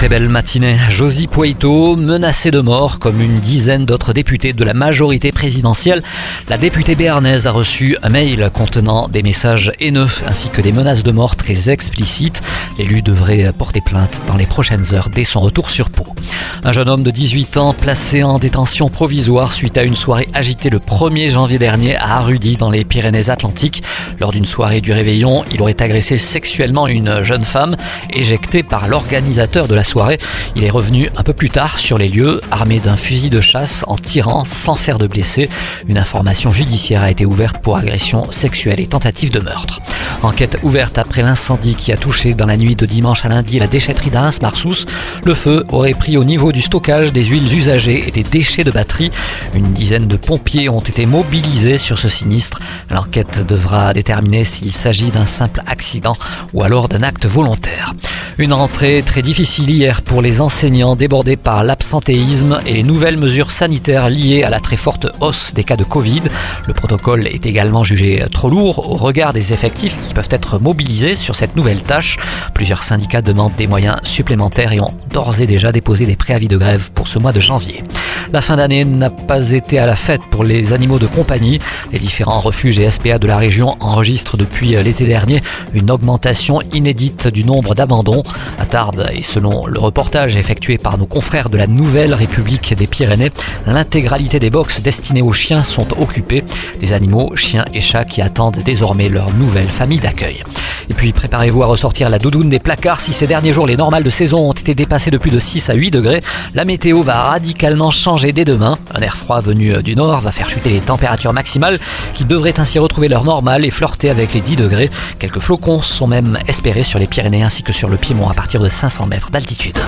Très belle matinée. Josie Poito, menacée de mort comme une dizaine d'autres députés de la majorité présidentielle. La députée béarnaise a reçu un mail contenant des messages haineux ainsi que des menaces de mort très explicites. L'élu devrait porter plainte dans les prochaines heures dès son retour sur Pau. Un jeune homme de 18 ans placé en détention provisoire suite à une soirée agitée le 1er janvier dernier à Arudy dans les Pyrénées-Atlantiques. Lors d'une soirée du réveillon, il aurait agressé sexuellement une jeune femme éjectée par l'organisateur de la soirée. Il est revenu un peu plus tard sur les lieux, armé d'un fusil de chasse, en tirant sans faire de blessés. Une information judiciaire a été ouverte pour agression sexuelle et tentative de meurtre. Enquête ouverte après l'incendie qui a touché dans la nuit de dimanche à lundi la déchetterie d'Arras-Marsous. Le feu aurait pris au niveau du stockage des huiles usagées et des déchets de batterie. Une dizaine de pompiers ont été mobilisés sur ce sinistre. L'enquête devra déterminer s'il s'agit d'un simple accident ou alors d'un acte volontaire. Une rentrée très difficile pour les enseignants débordés par l'absentéisme et les nouvelles mesures sanitaires liées à la très forte hausse des cas de Covid. Le protocole est également jugé trop lourd au regard des effectifs qui peuvent être mobilisés sur cette nouvelle tâche. Plusieurs syndicats demandent des moyens supplémentaires et ont d'ores et déjà déposé des préavis de grève pour ce mois de janvier. La fin d'année n'a pas été à la fête pour les animaux de compagnie. Les différents refuges et SPA de la région enregistrent depuis l'été dernier une augmentation inédite du nombre d'abandons. À Tarbes, et selon le reportage effectué par nos confrères de la Nouvelle République des Pyrénées, l'intégralité des box destinées aux chiens sont occupées. Des animaux, chiens et chats qui attendent désormais leur nouvelle famille d'accueil. Et puis préparez-vous à ressortir la doudoune des placards si ces derniers jours les normales de saison ont été dépassées de plus de 6 à 8 degrés. La météo va radicalement dès demain. Un air froid venu du nord va faire chuter les températures maximales qui devraient ainsi retrouver leur normale et flirter avec les 10 degrés. Quelques flocons sont même espérés sur les Pyrénées ainsi que sur le Piémont à partir de 500 mètres d'altitude.